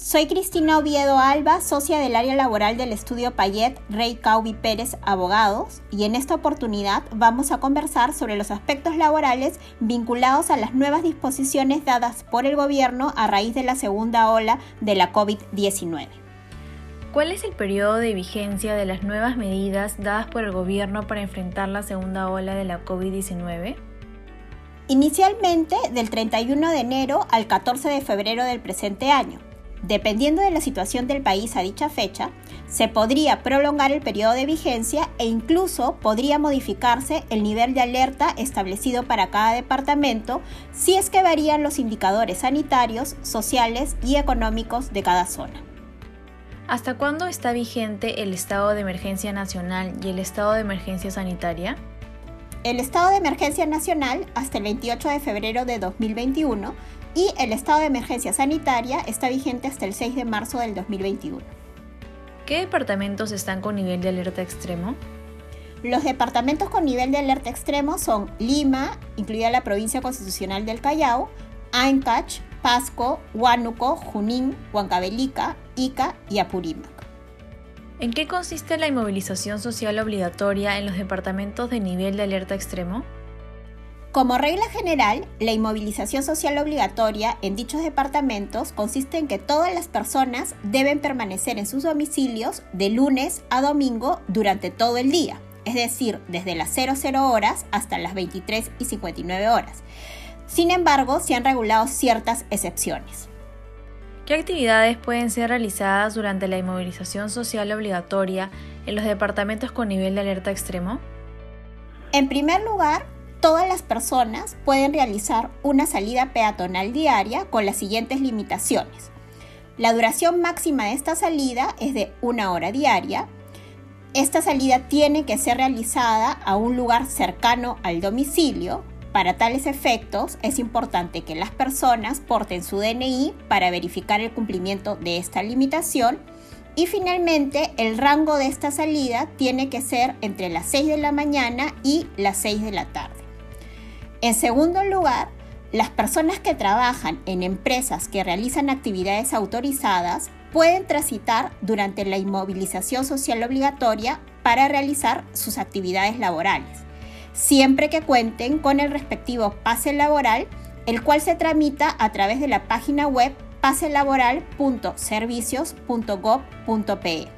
Soy Cristina Oviedo Alba, socia del área laboral del estudio Payet Rey Caubi Pérez Abogados, y en esta oportunidad vamos a conversar sobre los aspectos laborales vinculados a las nuevas disposiciones dadas por el gobierno a raíz de la segunda ola de la COVID-19. ¿Cuál es el periodo de vigencia de las nuevas medidas dadas por el gobierno para enfrentar la segunda ola de la COVID-19? Inicialmente del 31 de enero al 14 de febrero del presente año Dependiendo de la situación del país a dicha fecha, se podría prolongar el periodo de vigencia e incluso podría modificarse el nivel de alerta establecido para cada departamento si es que varían los indicadores sanitarios, sociales y económicos de cada zona. ¿Hasta cuándo está vigente el estado de emergencia nacional y el estado de emergencia sanitaria? El estado de emergencia nacional hasta el 28 de febrero de 2021 y el estado de emergencia sanitaria está vigente hasta el 6 de marzo del 2021. ¿Qué departamentos están con nivel de alerta extremo? Los departamentos con nivel de alerta extremo son Lima, incluida la provincia constitucional del Callao, Ancash, Pasco, Huánuco, Junín, Huancavelica, Ica y Apurímac. ¿En qué consiste la inmovilización social obligatoria en los departamentos de nivel de alerta extremo? Como regla general, la inmovilización social obligatoria en dichos departamentos consiste en que todas las personas deben permanecer en sus domicilios de lunes a domingo durante todo el día, es decir, desde las 00 horas hasta las 23 y 59 horas. Sin embargo, se han regulado ciertas excepciones. ¿Qué actividades pueden ser realizadas durante la inmovilización social obligatoria en los departamentos con nivel de alerta extremo? En primer lugar, todas las personas pueden realizar una salida peatonal diaria con las siguientes limitaciones. La duración máxima de esta salida es de una hora diaria. Esta salida tiene que ser realizada a un lugar cercano al domicilio. Para tales efectos es importante que las personas porten su DNI para verificar el cumplimiento de esta limitación. Y finalmente, el rango de esta salida tiene que ser entre las 6 de la mañana y las 6 de la tarde. En segundo lugar, las personas que trabajan en empresas que realizan actividades autorizadas pueden transitar durante la inmovilización social obligatoria para realizar sus actividades laborales, siempre que cuenten con el respectivo pase laboral, el cual se tramita a través de la página web paselaboral.servicios.gov.pe.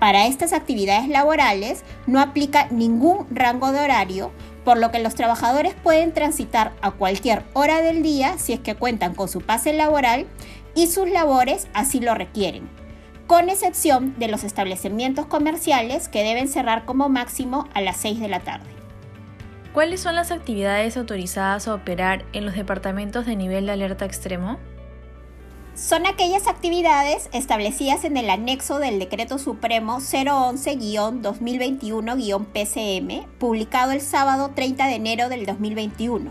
Para estas actividades laborales no aplica ningún rango de horario, por lo que los trabajadores pueden transitar a cualquier hora del día si es que cuentan con su pase laboral y sus labores así lo requieren, con excepción de los establecimientos comerciales que deben cerrar como máximo a las 6 de la tarde. ¿Cuáles son las actividades autorizadas a operar en los departamentos de nivel de alerta extremo? Son aquellas actividades establecidas en el anexo del Decreto Supremo 011-2021-PCM, publicado el sábado 30 de enero del 2021.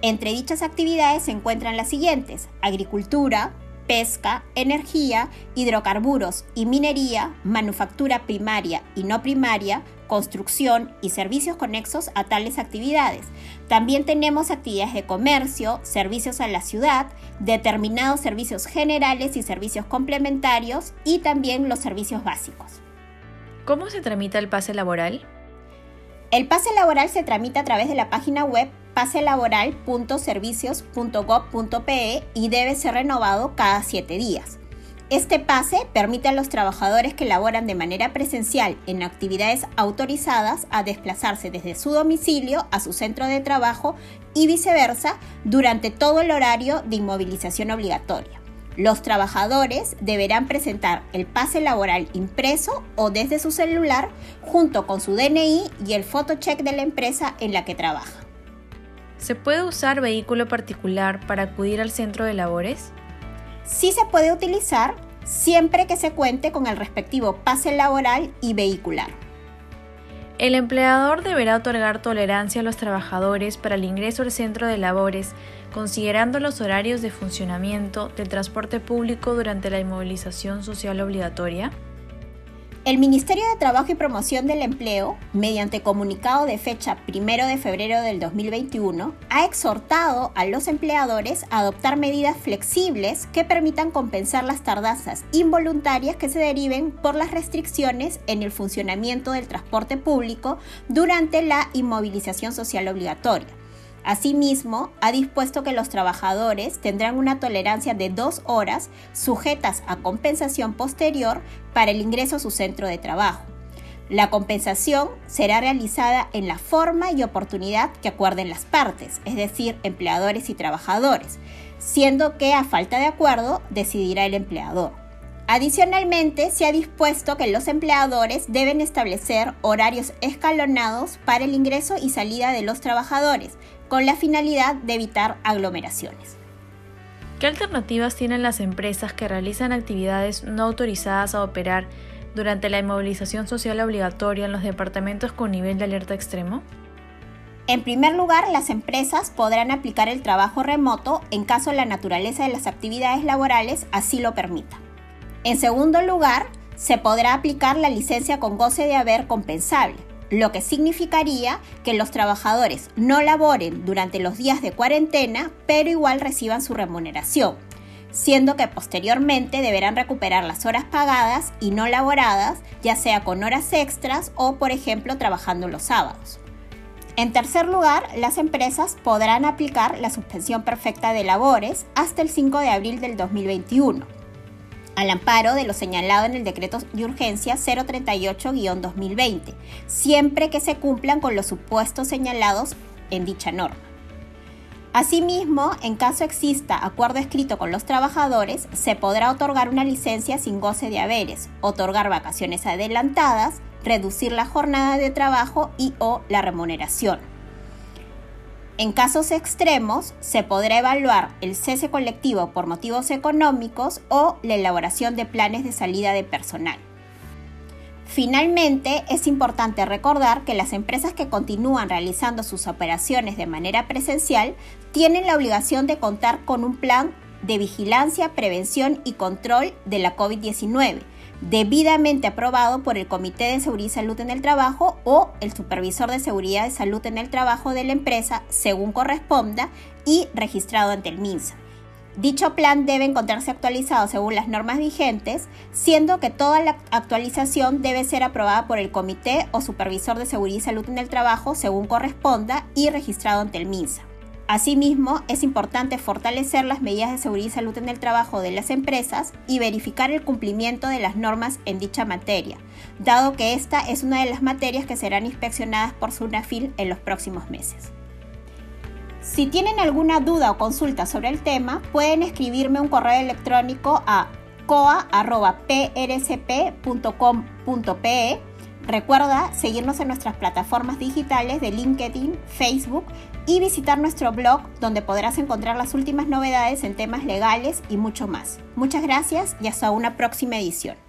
Entre dichas actividades se encuentran las siguientes, agricultura, pesca, energía, hidrocarburos y minería, manufactura primaria y no primaria, construcción y servicios conexos a tales actividades. También tenemos actividades de comercio, servicios a la ciudad, determinados servicios generales y servicios complementarios y también los servicios básicos. ¿Cómo se tramita el pase laboral? El pase laboral se tramita a través de la página web paselaboral.servicios.gov.pe y debe ser renovado cada siete días. Este pase permite a los trabajadores que laboran de manera presencial en actividades autorizadas a desplazarse desde su domicilio a su centro de trabajo y viceversa durante todo el horario de inmovilización obligatoria. Los trabajadores deberán presentar el pase laboral impreso o desde su celular junto con su DNI y el photocheck de la empresa en la que trabaja. ¿Se puede usar vehículo particular para acudir al centro de labores? Sí se puede utilizar siempre que se cuente con el respectivo pase laboral y vehicular. El empleador deberá otorgar tolerancia a los trabajadores para el ingreso al centro de labores, considerando los horarios de funcionamiento del transporte público durante la inmovilización social obligatoria. El Ministerio de Trabajo y Promoción del Empleo, mediante comunicado de fecha 1 de febrero del 2021, ha exhortado a los empleadores a adoptar medidas flexibles que permitan compensar las tardanzas involuntarias que se deriven por las restricciones en el funcionamiento del transporte público durante la inmovilización social obligatoria Asimismo, ha dispuesto que los trabajadores tendrán una tolerancia de dos horas sujetas a compensación posterior para el ingreso a su centro de trabajo. La compensación será realizada en la forma y oportunidad que acuerden las partes, es decir, empleadores y trabajadores, siendo que a falta de acuerdo decidirá el empleador. Adicionalmente, se ha dispuesto que los empleadores deben establecer horarios escalonados para el ingreso y salida de los trabajadores, con la finalidad de evitar aglomeraciones. ¿Qué alternativas tienen las empresas que realizan actividades no autorizadas a operar durante la inmovilización social obligatoria en los departamentos con nivel de alerta extremo? En primer lugar, las empresas podrán aplicar el trabajo remoto en caso la naturaleza de las actividades laborales así lo permita. En segundo lugar, se podrá aplicar la licencia con goce de haber compensable lo que significaría que los trabajadores no laboren durante los días de cuarentena, pero igual reciban su remuneración, siendo que posteriormente deberán recuperar las horas pagadas y no laboradas, ya sea con horas extras o, por ejemplo, trabajando los sábados. En tercer lugar, las empresas podrán aplicar la suspensión perfecta de labores hasta el 5 de abril del 2021 al amparo de lo señalado en el decreto de urgencia 038-2020, siempre que se cumplan con los supuestos señalados en dicha norma. Asimismo, en caso exista acuerdo escrito con los trabajadores, se podrá otorgar una licencia sin goce de haberes, otorgar vacaciones adelantadas, reducir la jornada de trabajo y o la remuneración. En casos extremos, se podrá evaluar el cese colectivo por motivos económicos o la elaboración de planes de salida de personal. Finalmente, es importante recordar que las empresas que continúan realizando sus operaciones de manera presencial tienen la obligación de contar con un plan de vigilancia, prevención y control de la COVID-19 debidamente aprobado por el Comité de Seguridad y Salud en el Trabajo o el Supervisor de Seguridad y Salud en el Trabajo de la empresa, según corresponda, y registrado ante el MINSA. Dicho plan debe encontrarse actualizado según las normas vigentes, siendo que toda la actualización debe ser aprobada por el Comité o Supervisor de Seguridad y Salud en el Trabajo, según corresponda, y registrado ante el MINSA. Asimismo, es importante fortalecer las medidas de seguridad y salud en el trabajo de las empresas y verificar el cumplimiento de las normas en dicha materia, dado que esta es una de las materias que serán inspeccionadas por SUNAFIL en los próximos meses. Si tienen alguna duda o consulta sobre el tema, pueden escribirme un correo electrónico a coa.prcp.com.pe Recuerda seguirnos en nuestras plataformas digitales de LinkedIn, Facebook y visitar nuestro blog donde podrás encontrar las últimas novedades en temas legales y mucho más. Muchas gracias y hasta una próxima edición.